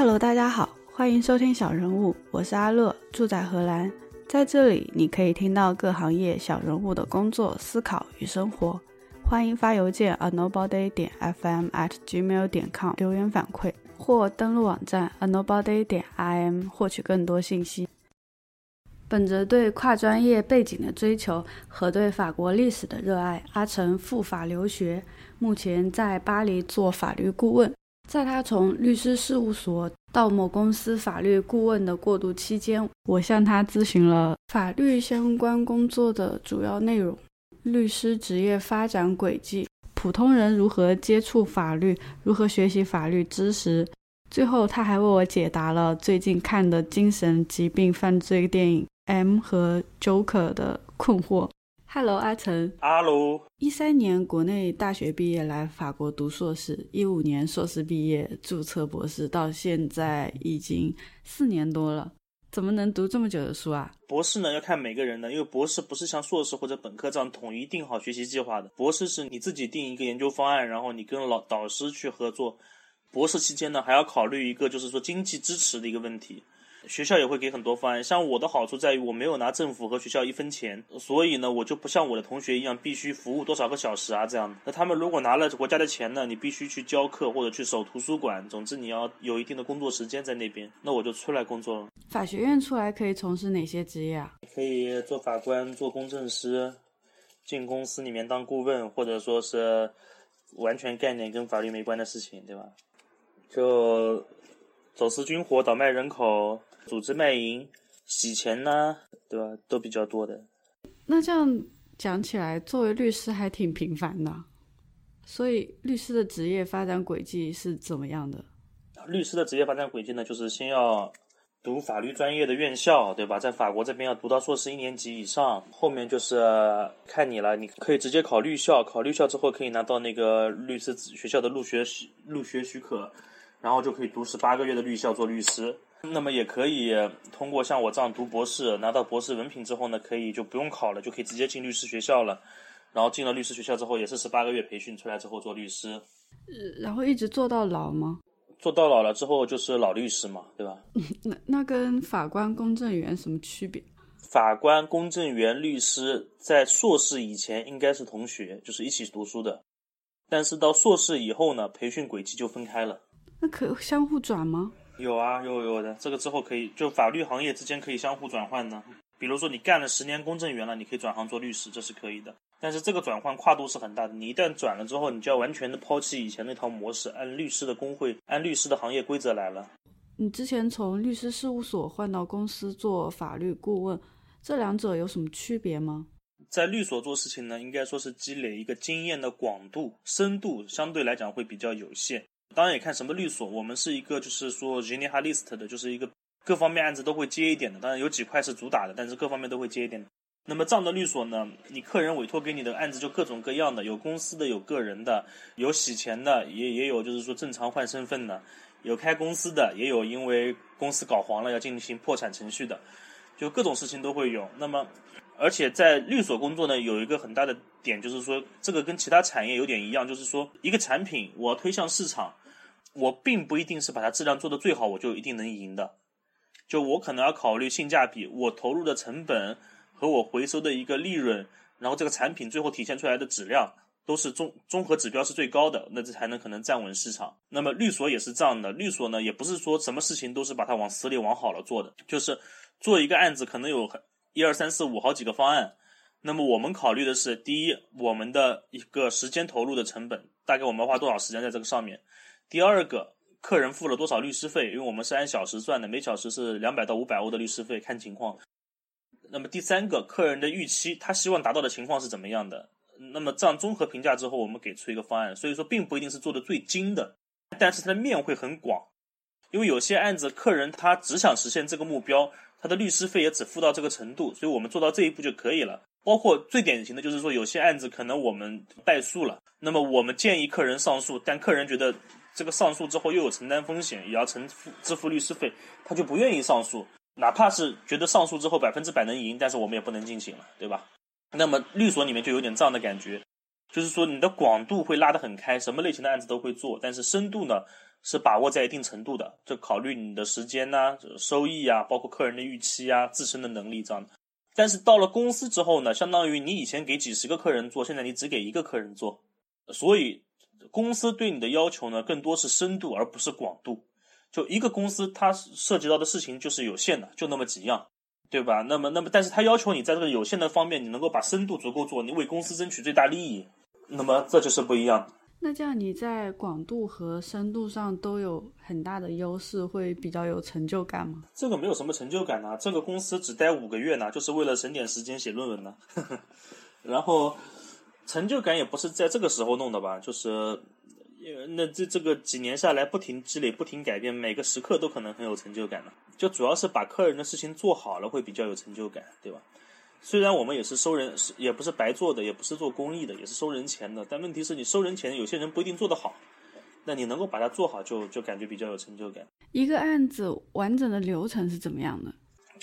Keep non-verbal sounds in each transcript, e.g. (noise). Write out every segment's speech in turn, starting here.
Hello，大家好，欢迎收听小人物，我是阿乐，住在荷兰。在这里，你可以听到各行业小人物的工作、思考与生活。欢迎发邮件 a nobody 点 fm at gmail 点 com 留言反馈，或登录网站 a nobody 点 im 获取更多信息。本着对跨专业背景的追求和对法国历史的热爱，阿成赴法留学，目前在巴黎做法律顾问。在他从律师事务所到某公司法律顾问的过渡期间，我向他咨询了法律相关工作的主要内容、律师职业发展轨迹、普通人如何接触法律、如何学习法律知识。最后，他还为我解答了最近看的精神疾病犯罪电影《M》和《Joker》的困惑。Hello，阿成。Hello。一三年国内大学毕业来法国读硕士，一五年硕士毕业注册博士，到现在已经四年多了。怎么能读这么久的书啊？博士呢要看每个人的，因为博士不是像硕士或者本科这样统一定好学习计划的。博士是你自己定一个研究方案，然后你跟老导师去合作。博士期间呢还要考虑一个就是说经济支持的一个问题。学校也会给很多方案，像我的好处在于我没有拿政府和学校一分钱，所以呢，我就不像我的同学一样必须服务多少个小时啊这样。那他们如果拿了国家的钱呢，你必须去教课或者去守图书馆，总之你要有一定的工作时间在那边。那我就出来工作了。法学院出来可以从事哪些职业啊？可以做法官、做公证师，进公司里面当顾问，或者说是完全概念跟法律没关的事情，对吧？就走私军火、倒卖人口。组织卖淫、洗钱呢，对吧？都比较多的。那这样讲起来，作为律师还挺平凡的。所以，律师的职业发展轨迹是怎么样的？律师的职业发展轨迹呢，就是先要读法律专业的院校，对吧？在法国这边要读到硕士一年级以上，后面就是看你了。你可以直接考律校，考律校之后可以拿到那个律师学校的入学许入学许可，然后就可以读十八个月的律校做律师。那么也可以通过像我这样读博士，拿到博士文凭之后呢，可以就不用考了，就可以直接进律师学校了。然后进了律师学校之后，也是十八个月培训出来之后做律师。然后一直做到老吗？做到老了之后就是老律师嘛，对吧？(laughs) 那那跟法官、公证员什么区别？法官、公证员、律师在硕士以前应该是同学，就是一起读书的。但是到硕士以后呢，培训轨迹就分开了。那可相互转吗？有啊，有有的，这个之后可以就法律行业之间可以相互转换呢。比如说你干了十年公证员了，你可以转行做律师，这是可以的。但是这个转换跨度是很大的，你一旦转了之后，你就要完全的抛弃以前那套模式，按律师的工会、按律师的行业规则来了。你之前从律师事务所换到公司做法律顾问，这两者有什么区别吗？在律所做事情呢，应该说是积累一个经验的广度、深度相对来讲会比较有限。当然也看什么律所，我们是一个就是说 generalist 的，就是一个各方面案子都会接一点的。当然有几块是主打的，但是各方面都会接一点。那么这样的律所呢，你客人委托给你的案子就各种各样的，有公司的，有个人的，有洗钱的，也也有就是说正常换身份的，有开公司的，也有因为公司搞黄了要进行破产程序的，就各种事情都会有。那么而且在律所工作呢，有一个很大的点就是说，这个跟其他产业有点一样，就是说一个产品我推向市场。我并不一定是把它质量做得最好，我就一定能赢的。就我可能要考虑性价比，我投入的成本和我回收的一个利润，然后这个产品最后体现出来的质量都是综综合指标是最高的，那这才能可能站稳市场。那么律所也是这样的，律所呢也不是说什么事情都是把它往死里往好了做的，就是做一个案子可能有一二三四五好几个方案。那么我们考虑的是，第一，我们的一个时间投入的成本，大概我们要花多少时间在这个上面。第二个，客人付了多少律师费？因为我们是按小时算的，每小时是两百到五百欧的律师费，看情况。那么第三个，客人的预期，他希望达到的情况是怎么样的？那么这样综合评价之后，我们给出一个方案。所以说，并不一定是做的最精的，但是它的面会很广。因为有些案子，客人他只想实现这个目标，他的律师费也只付到这个程度，所以我们做到这一步就可以了。包括最典型的就是说，有些案子可能我们败诉了，那么我们建议客人上诉，但客人觉得。这个上诉之后又有承担风险，也要承付支付律师费，他就不愿意上诉，哪怕是觉得上诉之后百分之百能赢，但是我们也不能进行了，对吧？那么律所里面就有点这样的感觉，就是说你的广度会拉得很开，什么类型的案子都会做，但是深度呢是把握在一定程度的，就考虑你的时间呐、收益啊，包括客人的预期啊、自身的能力这样的。但是到了公司之后呢，相当于你以前给几十个客人做，现在你只给一个客人做，所以公司对你的要求呢，更多是深度而不是广度。就一个公司，它涉及到的事情就是有限的，就那么几样，对吧？那么，那么，但是它要求你在这个有限的方面，你能够把深度足够做，你为公司争取最大利益，那么这就是不一样的。那这样你在广度和深度上都有很大的优势，会比较有成就感吗？这个没有什么成就感啊、这个公司只待五个月呢，就是为了省点时间写论文呢。(laughs) 然后成就感也不是在这个时候弄的吧，就是呃那这这个几年下来不停积累、不停改变，每个时刻都可能很有成就感的。就主要是把客人的事情做好了，会比较有成就感，对吧？虽然我们也是收人，是也不是白做的，也不是做公益的，也是收人钱的，但问题是你收人钱，有些人不一定做得好，那你能够把它做好就，就感觉比较有成就感。一个案子完整的流程是怎么样的？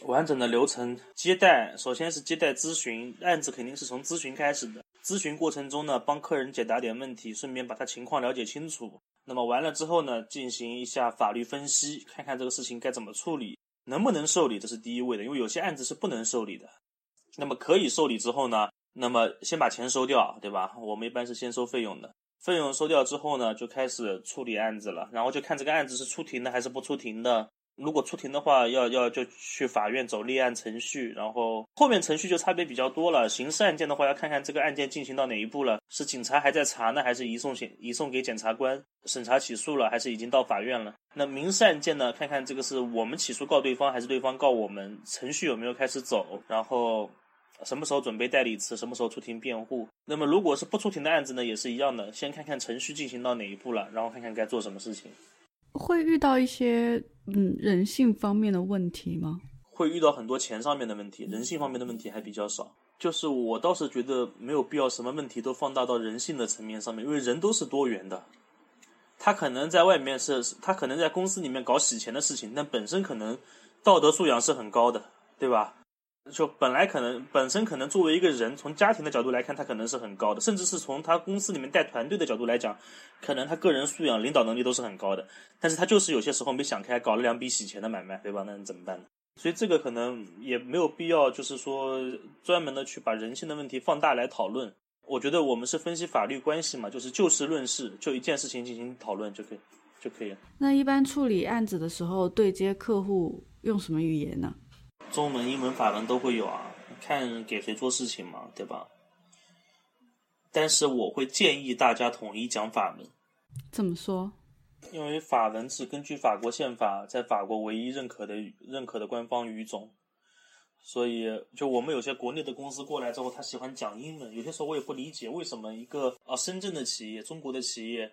完整的流程接待，首先是接待咨询，案子肯定是从咨询开始的。咨询过程中呢，帮客人解答点问题，顺便把他情况了解清楚。那么完了之后呢，进行一下法律分析，看看这个事情该怎么处理，能不能受理，这是第一位的，因为有些案子是不能受理的。那么可以受理之后呢，那么先把钱收掉，对吧？我们一般是先收费用的，费用收掉之后呢，就开始处理案子了，然后就看这个案子是出庭的还是不出庭的。如果出庭的话，要要就去法院走立案程序，然后后面程序就差别比较多了。刑事案件的话，要看看这个案件进行到哪一步了，是警察还在查呢，还是移送检移送给检察官审查起诉了，还是已经到法院了？那民事案件呢，看看这个是我们起诉告对方，还是对方告我们，程序有没有开始走，然后什么时候准备代理词，什么时候出庭辩护。那么如果是不出庭的案子呢，也是一样的，先看看程序进行到哪一步了，然后看看该做什么事情。会遇到一些嗯人性方面的问题吗？会遇到很多钱上面的问题，人性方面的问题还比较少。就是我倒是觉得没有必要什么问题都放大到人性的层面上面，因为人都是多元的。他可能在外面是，他可能在公司里面搞洗钱的事情，但本身可能道德素养是很高的，对吧？就本来可能本身可能作为一个人，从家庭的角度来看，他可能是很高的，甚至是从他公司里面带团队的角度来讲，可能他个人素养、领导能力都是很高的。但是他就是有些时候没想开，搞了两笔洗钱的买卖，对吧？那怎么办呢？所以这个可能也没有必要，就是说专门的去把人性的问题放大来讨论。我觉得我们是分析法律关系嘛，就是就事论事，就一件事情进行讨论就可以就可以了。那一般处理案子的时候，对接客户用什么语言呢？中文、英文、法文都会有啊，看给谁做事情嘛，对吧？但是我会建议大家统一讲法文，怎么说？因为法文是根据法国宪法在法国唯一认可的认可的官方语种，所以就我们有些国内的公司过来之后，他喜欢讲英文，有些时候我也不理解为什么一个啊深圳的企业、中国的企业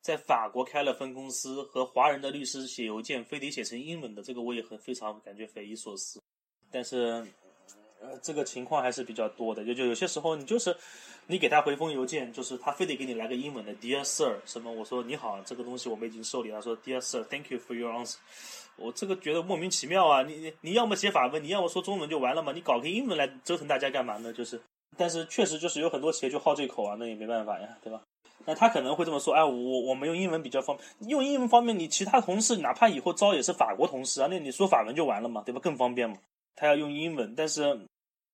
在法国开了分公司，和华人的律师写邮件非得写成英文的，这个我也很非常感觉匪夷所思。但是，呃，这个情况还是比较多的。就就有些时候，你就是你给他回封邮件，就是他非得给你来个英文的 “Dear Sir” 什么，我说你好，这个东西我们已经受理了。他说 “Dear Sir，Thank you for your answer”，我这个觉得莫名其妙啊！你你你要么写法文，你要么说中文就完了嘛？你搞个英文来折腾大家干嘛呢？就是，但是确实就是有很多企业就好这口啊，那也没办法呀，对吧？那他可能会这么说，哎，我我们用英文比较方，用英文方便，你其他同事哪怕以后招也是法国同事啊，那你说法文就完了嘛，对吧？更方便嘛。他要用英文，但是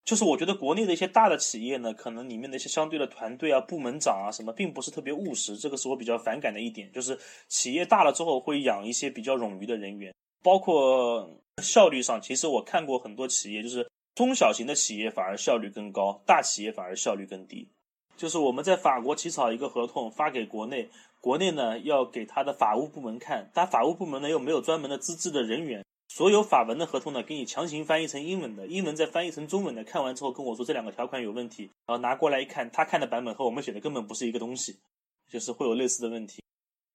就是我觉得国内的一些大的企业呢，可能里面的一些相对的团队啊、部门长啊什么，并不是特别务实，这个是我比较反感的一点。就是企业大了之后会养一些比较冗余的人员，包括效率上，其实我看过很多企业，就是中小型的企业反而效率更高，大企业反而效率更低。就是我们在法国起草一个合同发给国内，国内呢要给他的法务部门看，但法务部门呢又没有专门的资质的人员。所有法文的合同呢，给你强行翻译成英文的，英文再翻译成中文的。看完之后跟我说这两个条款有问题，然后拿过来一看，他看的版本和我们写的根本不是一个东西，就是会有类似的问题。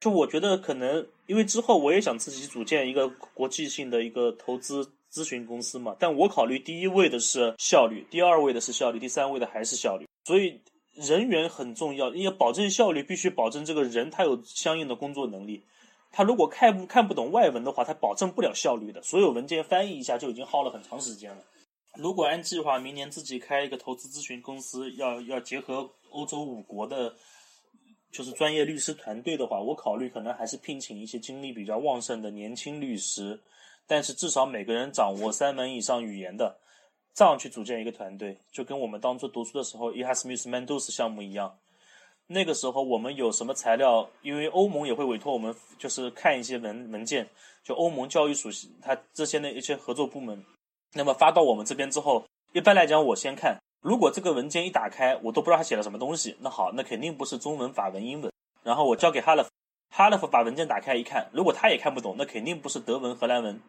就我觉得可能，因为之后我也想自己组建一个国际性的一个投资咨询公司嘛，但我考虑第一位的是效率，第二位的是效率，第三位的还是效率。所以人员很重要，因为保证效率，必须保证这个人他有相应的工作能力。他如果看不看不懂外文的话，他保证不了效率的。所有文件翻译一下就已经耗了很长时间了。如果按计划明年自己开一个投资咨询公司，要要结合欧洲五国的，就是专业律师团队的话，我考虑可能还是聘请一些精力比较旺盛的年轻律师，但是至少每个人掌握三门以上语言的，这样去组建一个团队，就跟我们当初读书的时候 e h a s m i t h Mendos 项目一样。那个时候我们有什么材料？因为欧盟也会委托我们，就是看一些文文件，就欧盟教育属性，它这些的一些合作部门，那么发到我们这边之后，一般来讲我先看，如果这个文件一打开，我都不知道他写了什么东西，那好，那肯定不是中文、法文、英文。然后我交给哈勒夫，哈勒夫把文件打开一看，如果他也看不懂，那肯定不是德文、荷兰文。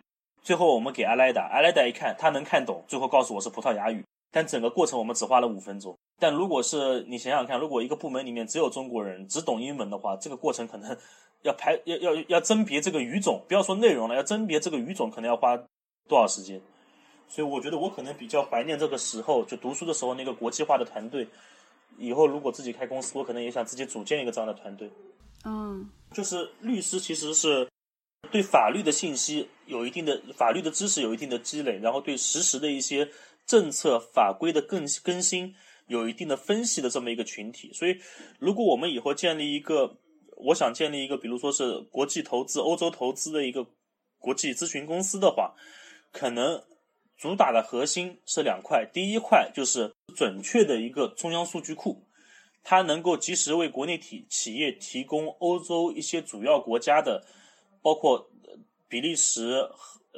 最后我们给阿莱达，阿莱达一看他能看懂，最后告诉我是葡萄牙语。但整个过程我们只花了五分钟。但如果是你想想看，如果一个部门里面只有中国人，只懂英文的话，这个过程可能 (laughs) 要排要要要甄别这个语种，不要说内容了，要甄别这个语种可能要花多少时间。所以我觉得我可能比较怀念这个时候，就读书的时候那个国际化的团队。以后如果自己开公司，我可能也想自己组建一个这样的团队。嗯，就是律师其实是对法律的信息有一定的法律的知识有一定的积累，然后对实时的一些。政策法规的更更新有一定的分析的这么一个群体，所以如果我们以后建立一个，我想建立一个，比如说是国际投资、欧洲投资的一个国际咨询公司的话，可能主打的核心是两块，第一块就是准确的一个中央数据库，它能够及时为国内体企业提供欧洲一些主要国家的，包括比利时、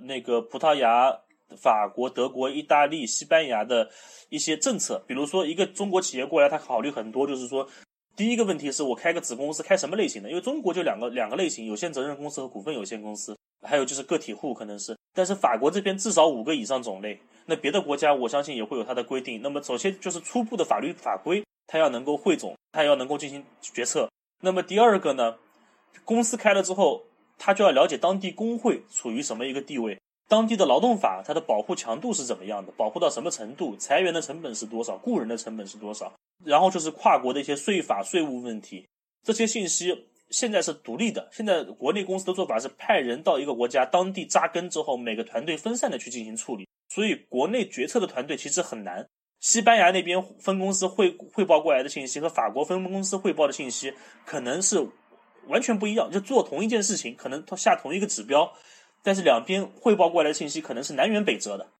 那个葡萄牙。法国、德国、意大利、西班牙的一些政策，比如说一个中国企业过来，他考虑很多，就是说，第一个问题是我开个子公司开什么类型的？因为中国就两个两个类型，有限责任公司和股份有限公司，还有就是个体户可能是。但是法国这边至少五个以上种类，那别的国家我相信也会有它的规定。那么首先就是初步的法律法规，它要能够汇总，它要能够进行决策。那么第二个呢，公司开了之后，他就要了解当地工会处于什么一个地位。当地的劳动法，它的保护强度是怎么样的？保护到什么程度？裁员的成本是多少？雇人的成本是多少？然后就是跨国的一些税法、税务问题，这些信息现在是独立的。现在国内公司的做法是派人到一个国家当地扎根之后，每个团队分散的去进行处理。所以国内决策的团队其实很难。西班牙那边分公司汇汇报过来的信息和法国分公司汇报的信息可能是完全不一样。就做同一件事情，可能下同一个指标。但是两边汇报过来的信息可能是南辕北辙的，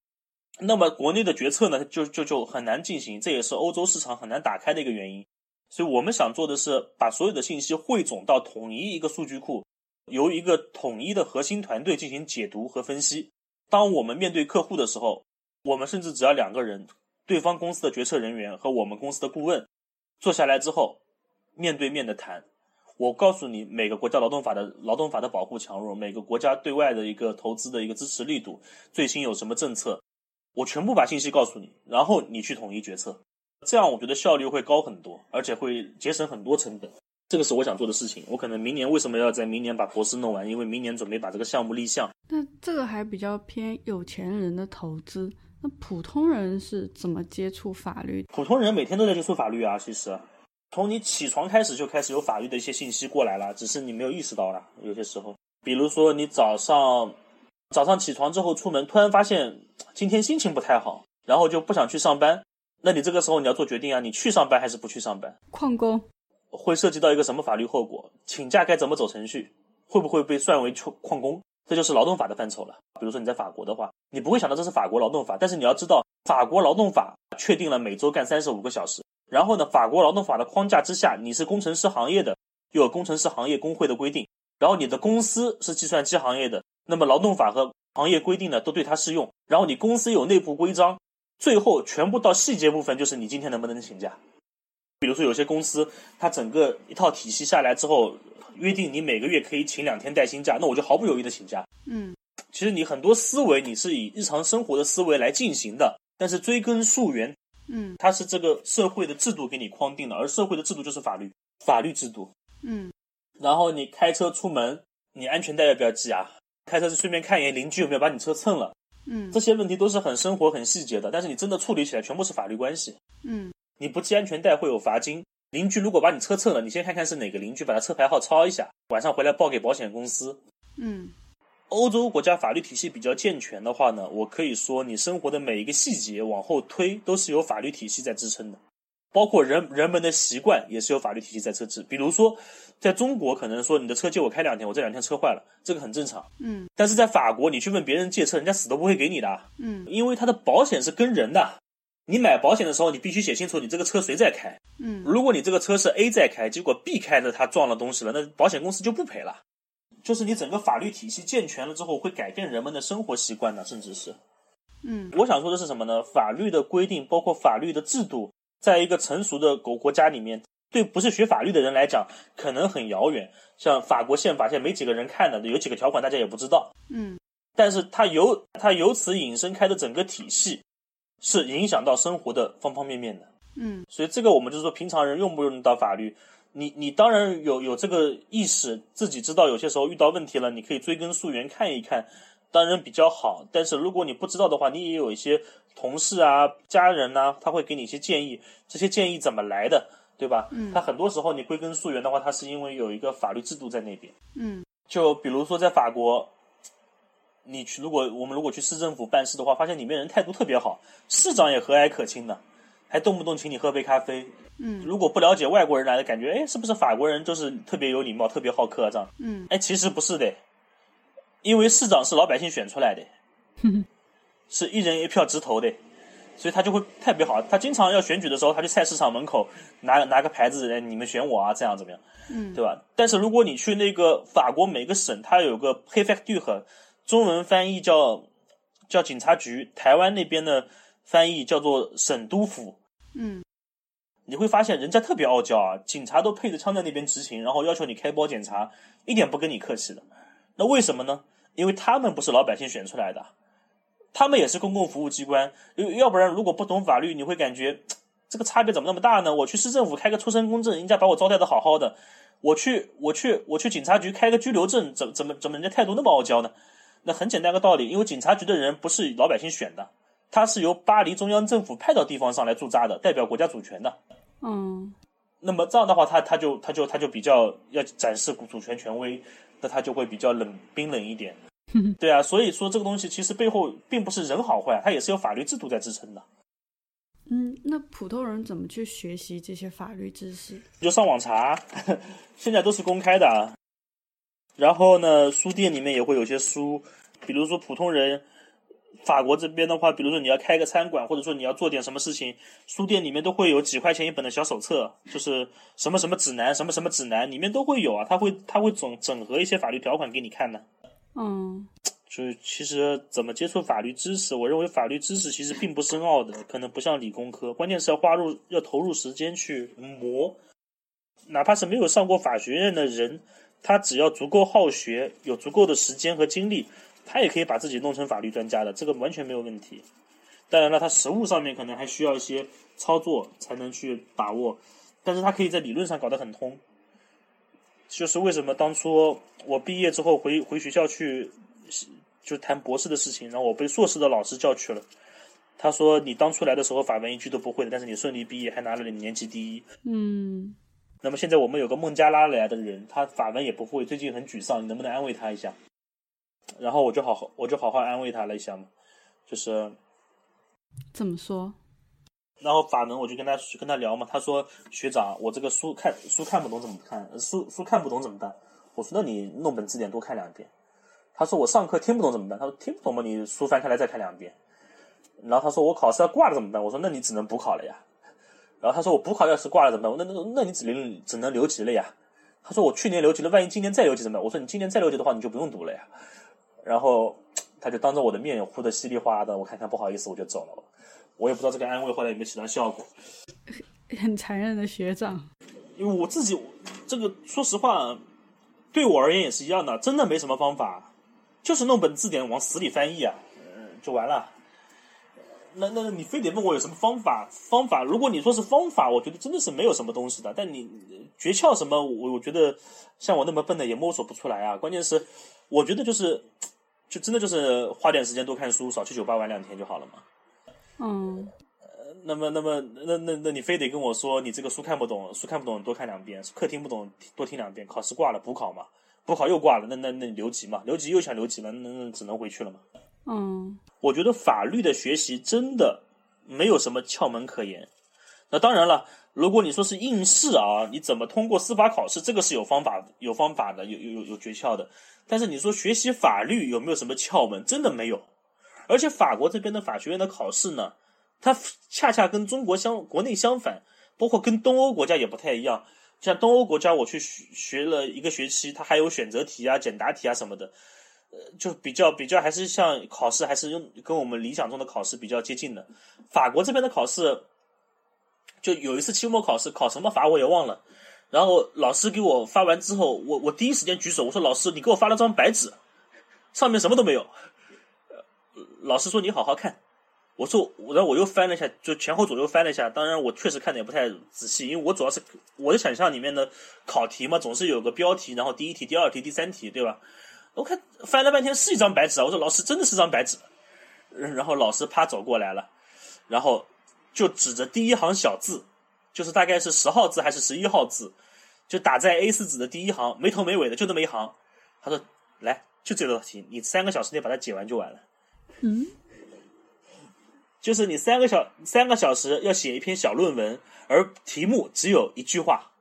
那么国内的决策呢，就就就很难进行，这也是欧洲市场很难打开的一个原因。所以我们想做的是把所有的信息汇总到统一一个数据库，由一个统一的核心团队进行解读和分析。当我们面对客户的时候，我们甚至只要两个人，对方公司的决策人员和我们公司的顾问坐下来之后，面对面的谈。我告诉你，每个国家劳动法的劳动法的保护强弱，每个国家对外的一个投资的一个支持力度，最新有什么政策，我全部把信息告诉你，然后你去统一决策，这样我觉得效率会高很多，而且会节省很多成本。这个是我想做的事情。我可能明年为什么要在明年把博士弄完？因为明年准备把这个项目立项。那这个还比较偏有钱人的投资，那普通人是怎么接触法律？普通人每天都在接触法律啊，其实。从你起床开始就开始有法律的一些信息过来了，只是你没有意识到了。有些时候，比如说你早上早上起床之后出门，突然发现今天心情不太好，然后就不想去上班，那你这个时候你要做决定啊，你去上班还是不去上班？旷工会涉及到一个什么法律后果？请假该怎么走程序？会不会被算为旷旷工？这就是劳动法的范畴了。比如说你在法国的话，你不会想到这是法国劳动法，但是你要知道，法国劳动法确定了每周干三十五个小时。然后呢，法国劳动法的框架之下，你是工程师行业的，又有工程师行业工会的规定。然后你的公司是计算机行业的，那么劳动法和行业规定呢都对它适用。然后你公司有内部规章，最后全部到细节部分，就是你今天能不能请假。比如说有些公司，它整个一套体系下来之后，约定你每个月可以请两天带薪假，那我就毫不犹豫的请假。嗯，其实你很多思维你是以日常生活的思维来进行的，但是追根溯源。嗯，它是这个社会的制度给你框定的，而社会的制度就是法律，法律制度。嗯，然后你开车出门，你安全带要不要系啊？开车是顺便看一眼邻居有没有把你车蹭了。嗯，这些问题都是很生活、很细节的，但是你真的处理起来全部是法律关系。嗯，你不系安全带会有罚金，邻居如果把你车蹭了，你先看看是哪个邻居，把他车牌号抄一下，晚上回来报给保险公司。嗯。欧洲国家法律体系比较健全的话呢，我可以说你生活的每一个细节往后推都是有法律体系在支撑的。包括人人们的习惯也是有法律体系在设置。比如说，在中国可能说你的车借我开两天，我这两天车坏了，这个很正常。嗯但是在法国，你去问别人借车，人家死都不会给你的，嗯因为他的保险是跟人的。你买保险的时候，你必须写清楚你这个车谁在开。嗯如果你这个车是 A 在开，结果 B 开的他撞了东西了，那保险公司就不赔了。就是你整个法律体系健全了之后，会改变人们的生活习惯的，甚至是。嗯我想说的是什么呢？法律的规定，包括法律的制度，在一个成熟的国国家里面，对不是学法律的人来讲，可能很遥远。像法国宪法，现在没几个人看的，有几个条款大家也不知道。嗯但是它由它由此引申开的整个体系，是影响到生活的方方面面的。嗯所以这个我们就是说，平常人用不用到法律？你你当然有有这个意识，自己知道有些时候遇到问题了，你可以追根溯源看一看，当然比较好。但是如果你不知道的话，你也有一些同事啊、家人呐、他会给你一些建议，这些建议怎么来的，对吧？嗯他很多时候你归根溯源的话，他是因为有一个法律制度在那边。嗯就比如说在法国，你去如果我们如果去市政府办事的话，发现里面人态度特别好，市长也和蔼可亲的，还动不动请你喝杯咖啡。嗯如果不了解外国人来的感觉，哎，是不是法国人就是特别有礼貌、特别好客啊？这样，嗯哎，其实不是的，因为市长是老百姓选出来的，(laughs) 是一人一票直投的，所以他就会特别好。他经常要选举的时候，他去菜市场门口拿拿个牌子，哎，你们选我啊，这样怎么样？嗯对吧？但是如果你去那个法国每个省，它有个 préfecture，中文翻译叫叫警察局，台湾那边的翻译叫做省督府。嗯你会发现人家特别傲娇啊，警察都配着枪在那边执勤，然后要求你开包检查，一点不跟你客气的。那为什么呢？因为他们不是老百姓选出来的，他们也是公共服务机关。要要不然，如果不懂法律，你会感觉这个差别怎么那么大呢？我去市政府开个出生公证，人家把我招待的好好的；我去我去我去警察局开个拘留证，怎怎么怎么人家态度那么傲娇呢？那很简单个道理，因为警察局的人不是老百姓选的，他是由巴黎中央政府派到地方上来驻扎的，代表国家主权的。嗯那么这样的话，他他就他就他就比较要展示主权权威，那他就会比较冷冰冷一点。(laughs) 对啊，所以说这个东西其实背后并不是人好坏，它也是有法律制度在支撑的。嗯，那普通人怎么去学习这些法律知识？就上网查，现在都是公开的啊。然后呢，书店里面也会有些书，比如说普通人，法国这边的话，比如说你要开个餐馆，或者说你要做点什么事情，书店里面都会有几块钱一本的小手册，就是什么什么指南，什么什么指南，里面都会有啊，他会他会整整合一些法律条款给你看的。嗯就是其实怎么接触法律知识，我认为法律知识其实并不深奥的，可能不像理工科，关键是要花入要投入时间去磨。哪怕是没有上过法学院的人，他只要足够好学，有足够的时间和精力，他也可以把自己弄成法律专家的，这个完全没有问题。当然了，他实务上面可能还需要一些操作才能去把握，但是他可以在理论上搞得很通。就是为什么当初我毕业之后回回学校去，就谈博士的事情，然后我被硕士的老师叫去了。他说：“你当初来的时候法文一句都不会的，但是你顺利毕业，还拿了你年级第一。嗯那么现在我们有个孟加拉来的人，他法文也不会，最近很沮丧，你能不能安慰他一下？”然后我就好好我就好好安慰他了一下嘛，就是怎么说？然后法文我就跟他跟他聊嘛，他说学长，我这个书看书看不懂怎么看？书书看不懂怎么办？我说那你弄本字典多看两遍。他说我上课听不懂怎么办？他说听不懂嘛，你书翻开来再看两遍。然后他说我考试要挂了怎么办？我说那你只能补考了呀。然后他说我补考要是挂了怎么办？那那那你只能只能留级了呀。他说我去年留级了，万一今年再留级怎么办？我说你今年再留级的话，你就不用读了呀。然后他就当着我的面哭的稀里哗啦的，我看看不好意思我就走了。我也不知道这个安慰后来有没有起到效果，(laughs) 很残忍的学长。因为我自己这个说实话，对我而言也是一样的，真的没什么方法，就是弄本字典往死里翻译啊，嗯，就完了。那那你非得问我有什么方法？方法，如果你说是方法，我觉得真的是没有什么东西的。但你诀窍什么，我我觉得像我那么笨的也摸索不出来啊。关键是，我觉得就是，就真的就是花点时间多看书，少去酒吧玩两天就好了嘛。嗯那么，那么，那那那你非得跟我说你这个书看不懂，书看不懂多看两遍，课听不懂多听两遍，考试挂了补考嘛，补考又挂了，那那那你留级嘛，留级又想留级了，那那只能回去了嘛。嗯我觉得法律的学习真的没有什么窍门可言，那当然了，如果你说是应试啊，你怎么通过司法考试，这个是有方法、有方法的，有有有有诀窍的。但是你说学习法律有没有什么窍门？真的没有。而且法国这边的法学院的考试呢，它恰恰跟中国相国内相反，包括跟东欧国家也不太一样。像东欧国家，我去学学了一个学期，它还有选择题啊、简答题啊什么的，呃，就比较比较还是像考试，还是用跟我们理想中的考试比较接近的。法国这边的考试，就有一次期末考试，考什么法我也忘了。然后老师给我发完之后，我我第一时间举手，我说老师，你给我发了张白纸，上面什么都没有。老师说你好好看。我说，然后我又翻了一下，就前后左右翻了一下。当然，我确实看的也不太仔细，因为我主要是我的想象里面的考题嘛，总是有个标题，然后第一题、第二题、第三题，对吧？我看翻了半天是一张白纸啊。我说老师真的是张白纸。然后老师啪走过来了，然后就指着第一行小字，就是大概是十号字还是十一号字，就打在 A 四纸的第一行，没头没尾的就那么一行。他说：“来，就这道题，你三个小时内把它解完就完了。”嗯。(laughs) 就是你三个小三个小时要写一篇小论文，而题目只有一句话。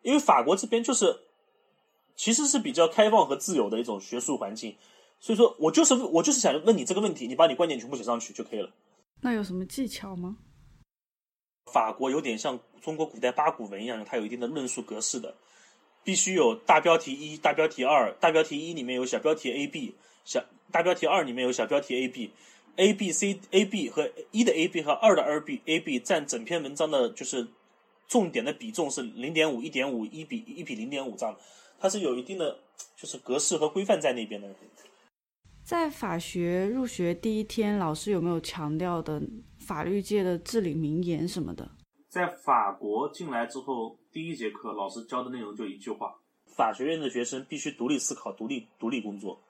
因为法国这边就是其实是比较开放和自由的一种学术环境，所以说我就是我就是想问你这个问题，你把你观点全部写上去就可以了。那有什么技巧吗？法国有点像中国古代八股文一样，它有一定的论述格式的，必须有大标题一、大标题二，大标题一里面有小标题 A、B。小大标题二里面有小标题 A B，A B C A B 和一的 A B 和二的二 B A B 占整篇文章的就是重点的比重是零点五一点五一比一比零点五这样，它是有一定的就是格式和规范在那边的。在法学入学第一天，老师有没有强调的法律界的至理名言什么的？在法国进来之后，第一节课老师教的内容就一句话：法学院的学生必须独立思考、独立独立工作。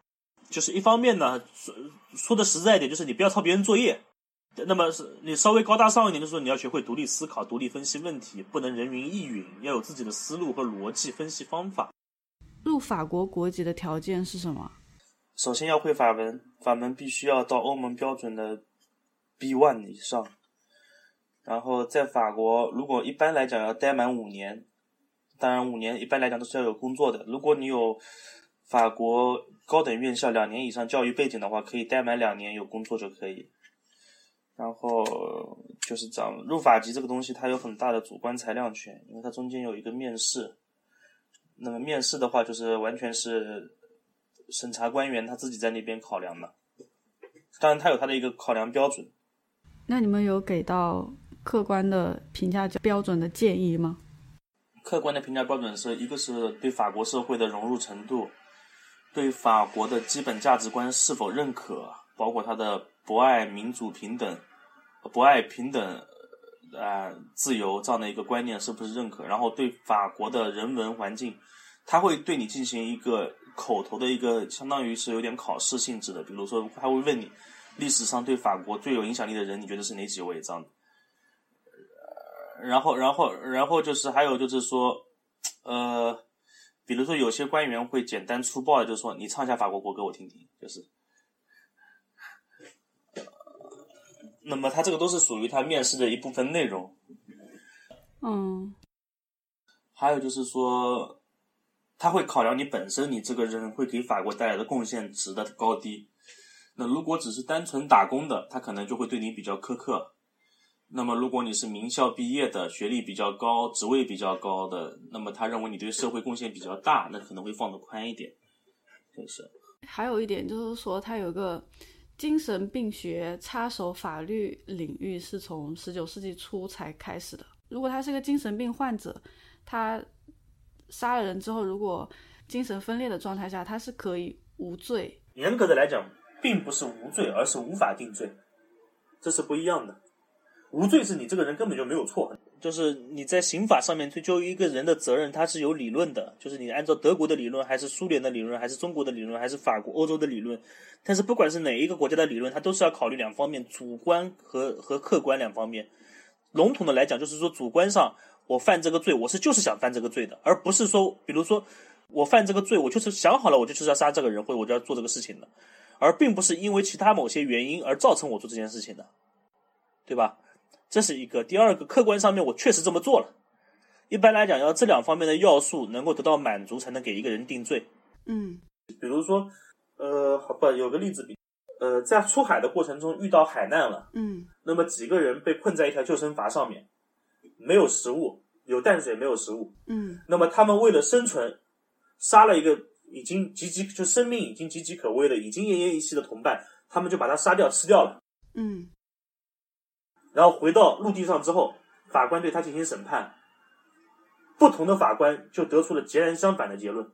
就是一方面呢，说说的实在一点，就是你不要抄别人作业。那么是你稍微高大上一点，就是说你要学会独立思考、独立分析问题，不能人云亦云，要有自己的思路和逻辑分析方法。入法国国籍的条件是什么？首先要会法文，法文必须要到欧盟标准的 B one 以上。然后在法国，如果一般来讲要待满五年，当然五年一般来讲都是要有工作的。如果你有法国。高等院校两年以上教育背景的话，可以待满两年有工作就可以。然后就是讲入法籍这个东西，它有很大的主观裁量权，因为它中间有一个面试。那么面试的话，就是完全是审查官员他自己在那边考量的。当然，他有他的一个考量标准。那你们有给到客观的评价标准的建议吗？客观的评价标准是一个是对法国社会的融入程度。对法国的基本价值观是否认可，包括他的博爱民主平等、博爱平等、呃自由这样的一个观念是不是认可？然后对法国的人文环境，他会对你进行一个口头的一个，相当于是有点考试性质的。比如说，他会问你历史上对法国最有影响力的人，你觉得是哪几位？这样的。然后，然后，然后就是还有就是说，呃。比如说，有些官员会简单粗暴的就是说：“你唱一下法国国歌，我听听。”就是，那么他这个都是属于他面试的一部分内容。嗯。还有就是说，他会考量你本身你这个人会给法国带来的贡献值的高低。那如果只是单纯打工的，他可能就会对你比较苛刻。那么，如果你是名校毕业的，学历比较高，职位比较高的，那么他认为你对社会贡献比较大，那可能会放得宽一点。就是。还有一点就是说，他有个精神病学插手法律领域，是从十九世纪初才开始的。如果他是个精神病患者，他杀了人之后，如果精神分裂的状态下，他是可以无罪。严格的来讲，并不是无罪，而是无法定罪，这是不一样的。无罪是你这个人根本就没有错，就是你在刑法上面追究一个人的责任，它是有理论的，就是你按照德国的理论，还是苏联的理论，还是中国的理论，还是法国、欧洲的理论。但是不管是哪一个国家的理论，它都是要考虑两方面，主观和和客观两方面。笼统的来讲，就是说主观上我犯这个罪，我是就是想犯这个罪的，而不是说，比如说我犯这个罪，我就是想好了，我就是要杀这个人，或者我就要做这个事情的，而并不是因为其他某些原因而造成我做这件事情的，对吧？这是一个。第二个，客观上面我确实这么做了。一般来讲，要这两方面的要素能够得到满足，才能给一个人定罪。嗯，比如说，呃，好吧，有个例子比，呃，在出海的过程中遇到海难了，嗯，那么几个人被困在一条救生筏上面，没有食物，有淡水，没有食物，嗯，那么他们为了生存，杀了一个已经岌岌就生命已经岌岌可危的、已经奄奄一息的同伴，他们就把他杀掉吃掉了。嗯，然后回到陆地上之后，法官对他进行审判，不同的法官就得出了截然相反的结论。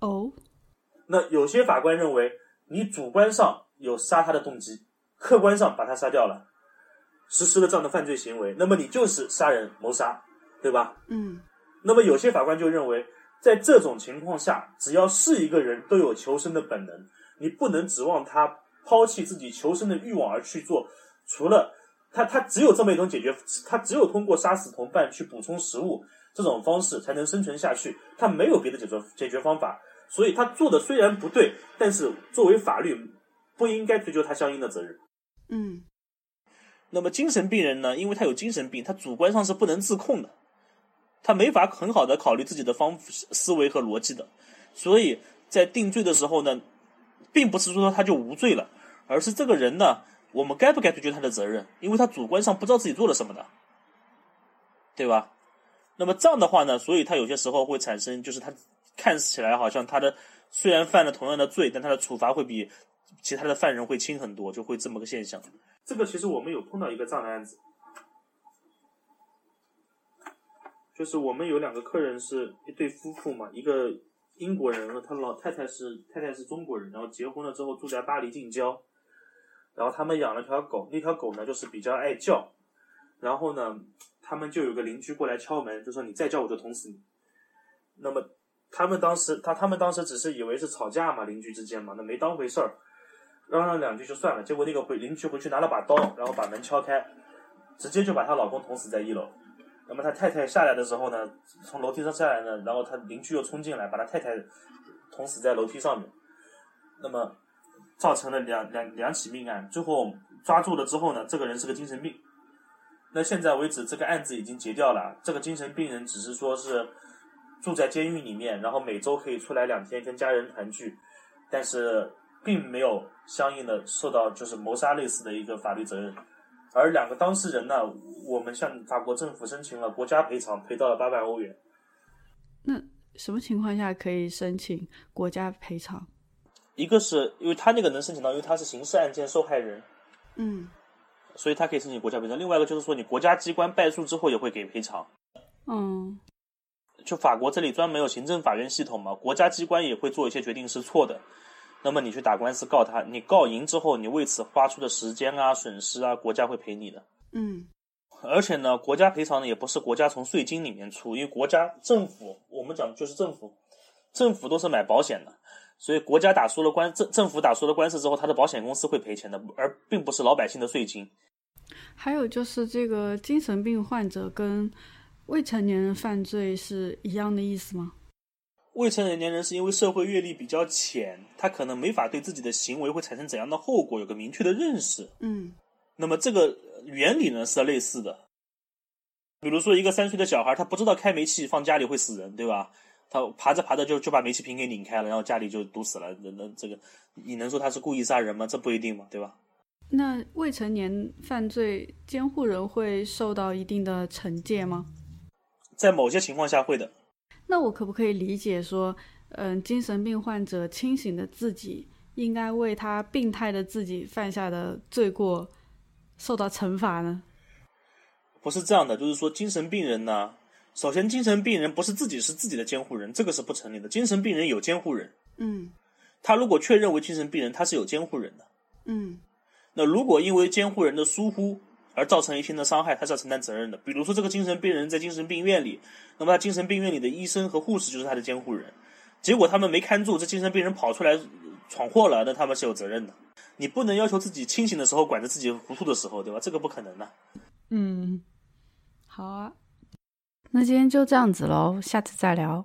哦，那有些法官认为，你主观上有杀他的动机，客观上把他杀掉了，实施了这样的犯罪行为，那么你就是杀人谋杀，对吧？嗯，那么有些法官就认为，在这种情况下，只要是一个人都有求生的本能，你不能指望他抛弃自己求生的欲望而去做，除了他他只有这么一种解决，他只有通过杀死同伴去补充食物这种方式才能生存下去，他没有别的解决解决方法，所以他做的虽然不对，但是作为法律不应该追究他相应的责任。嗯，那么精神病人呢？因为他有精神病，他主观上是不能自控的，他没法很好的考虑自己的方思维和逻辑的，所以在定罪的时候呢，并不是说他就无罪了，而是这个人呢，我们该不该追究他的责任？因为他主观上不知道自己做了什么的，对吧？那么这样的话呢，所以他有些时候会产生，就是他看起来好像他的虽然犯了同样的罪，但他的处罚会比其他的犯人会轻很多，就会这么个现象。这个其实我们有碰到一个这样的案子，就是我们有两个客人是一对夫妇嘛，一个英国人，他老太太是太太是中国人，然后结婚了之后住在巴黎近郊，然后他们养了条狗，那条狗呢就是比较爱叫，然后呢，他们就有个邻居过来敲门，就说你再叫我就捅死你。那么他们当时他他们当时只是以为是吵架嘛，邻居之间嘛，那没当回事儿，嚷嚷两句就算了。结果那个回邻居回去拿了把刀，然后把门敲开，直接就把她老公捅死在一楼。那么她太太下来的时候呢，从楼梯上下来呢，然后她邻居又冲进来，把她太太捅死在楼梯上面。那么造成了两两两起命案，最后抓住了之后呢，这个人是个精神病。那现在为止，这个案子已经结掉了。这个精神病人只是说是住在监狱里面，然后每周可以出来两天跟家人团聚，但是并没有相应的受到就是谋杀类似的一个法律责任。而两个当事人呢，我们向法国政府申请了国家赔偿，赔到了八万欧元。那什么情况下可以申请国家赔偿？一个是因为他那个能申请到，因为他是刑事案件受害人，嗯所以他可以申请国家赔偿。另外一个就是说，你国家机关败诉之后也会给赔偿。嗯就法国这里专门有行政法院系统嘛，国家机关也会做一些决定是错的。那么你去打官司告他，你告赢之后，你为此花出的时间啊、损失啊，国家会赔你的。嗯而且呢，国家赔偿呢也不是国家从税金里面出，因为国家政府，我们讲就是政府，政府都是买保险的，所以国家打输了官，政政府打输了官司之后，他的保险公司会赔钱的，而并不是老百姓的税金。还有就是这个精神病患者跟未成年人犯罪是一样的意思吗？未成年人是因为社会阅历比较浅，他可能没法对自己的行为会产生怎样的后果有个明确的认识。嗯那么这个原理呢是类似的。比如说，一个三岁的小孩，他不知道开煤气放家里会死人，对吧？他爬着爬着就就把煤气瓶给拧开了，然后家里就堵死了。那那这个，你能说他是故意杀人吗？这不一定嘛，对吧？那未成年犯罪监护人会受到一定的惩戒吗？在某些情况下会的。那我可不可以理解说，嗯，精神病患者清醒的自己应该为他病态的自己犯下的罪过受到惩罚呢？不是这样的，就是说精神病人呢，首先精神病人不是自己是自己的监护人，这个是不成立的。精神病人有监护人，嗯他如果确认为精神病人，他是有监护人的。嗯那如果因为监护人的疏忽而造成一定的伤害，他是要承担责任的。比如说，这个精神病人在精神病院里，那么他精神病院里的医生和护士就是他的监护人，结果他们没看住，这精神病人跑出来闯祸了，那他们是有责任的。你不能要求自己清醒的时候管着自己糊涂的时候，对吧？这个不可能的。嗯，好啊。那今天就这样子喽，下次再聊。